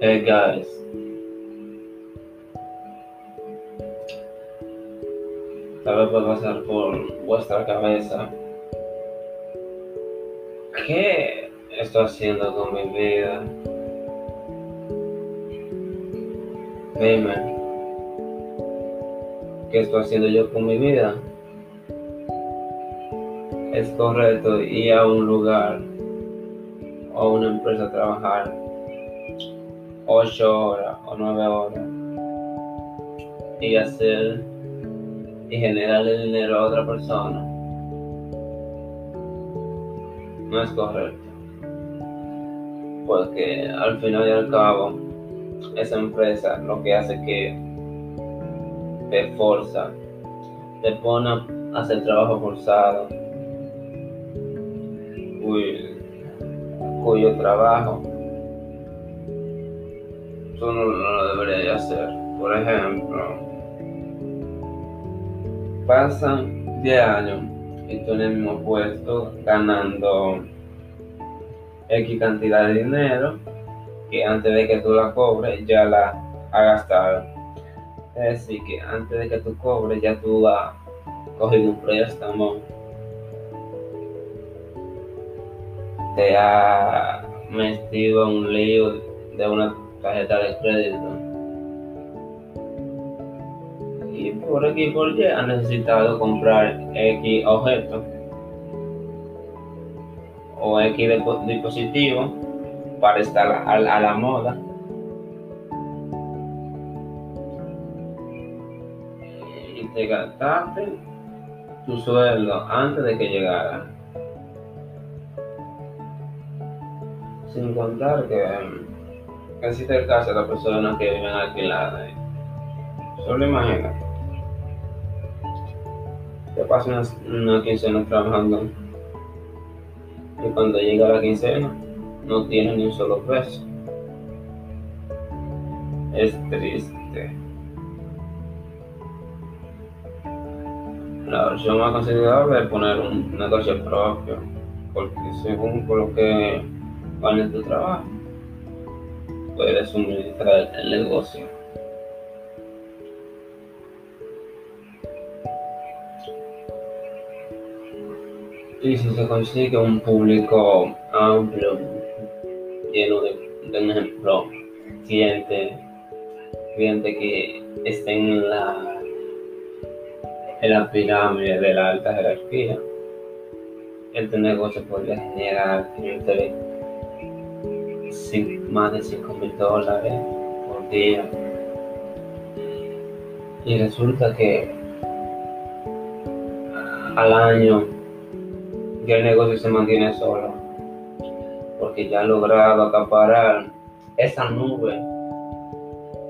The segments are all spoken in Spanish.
Hey guys, tal vez puede pasar por vuestra cabeza ¿qué estoy haciendo con mi vida? Dime, ¿qué estoy haciendo yo con mi vida? Es correcto ir a un lugar o a una empresa a trabajar ocho horas o nueve horas y hacer y generarle dinero a otra persona. No es correcto. Porque al final y al cabo, esa empresa lo que hace que te forza, te pone a hacer trabajo forzado, cuyo, trabajo tú no, lo deberías hacer. Por ejemplo, pasan 10 años y tú en el mismo puesto ganando X cantidad de dinero que antes de que tú la cobres ya la has gastado. Es decir, que antes de que tú cobres ya tú has cogido un préstamo, te has metido un lío de una tarjeta de crédito. Y por aquí por Y ha necesitado comprar X objeto o X dispositivo para estar a, la moda. Y te gastaste tu sueldo antes de que llegara. Sin contar que el caso de las personas que viven alquiladas. Solo imagina. Te pasas una, una quincena trabajando y cuando llega la quincena no tiene ni un solo peso. Es triste. La versión más considerable es poner un negocio propio, porque según por lo que vale tu trabajo, puedes suministrar el negocio. Y si se consigue un público amplio, lleno de, de ejemplo, cliente, cliente que estén en la, en la pirámide de la alta jerarquía, este negocio podría generar entre más de 5 mil dólares por día. Y resulta que al año ya el negocio se mantiene solo, porque ya ha logrado acaparar esa nube,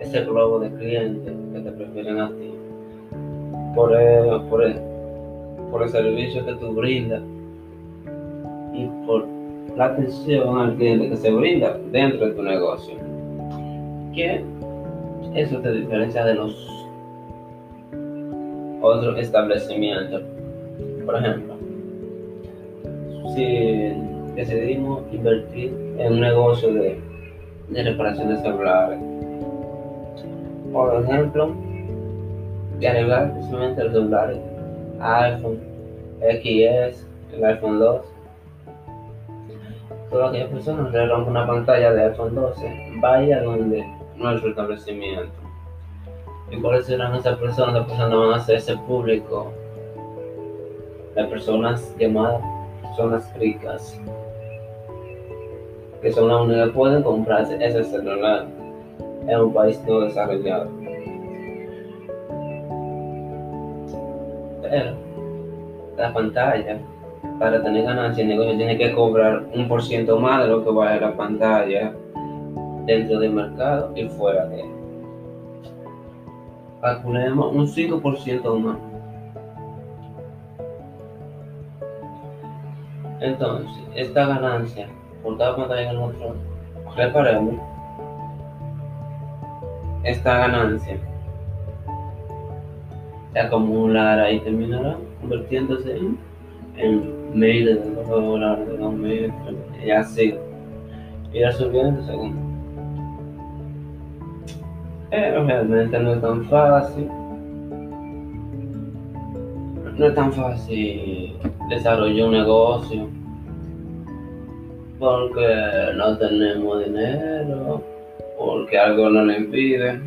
ese globo de clientes que te prefieren a ti, por el, por el, por el servicio que tú brindas y por la atención al cliente que se brinda dentro de tu negocio. Que eso te diferencia de los otros establecimientos. Por ejemplo, si decidimos invertir en un negocio de, reparación de celulares, por ejemplo, de arreglar precisamente los celulares, iPhone, XS, el iPhone 2, todas aquellas personas que rompen una pantalla de iPhone 12, vaya donde nuestro establecimiento. ¿Y cuáles serán esas personas? Las personas van a ser ese público, las personas llamadas zonas ricas, que son las únicas que pueden comprarse ese celular en un país no desarrollado. Pero la pantalla, para tener ganancia, el negocio tiene que cobrar un por ciento más de lo que vale la pantalla dentro del mercado y fuera de él. Calculemos un 5% más. Entonces, esta ganancia por cada pantalla que nosotros reparemos, esta ganancia se acumulará y terminará convirtiéndose en, en miles de dólares, de dos y así irá subiendo según Pero realmente no es tan fácil. No es tan fácil desarrollar un negocio. Porque no tenemos dinero, porque algo nos lo impide.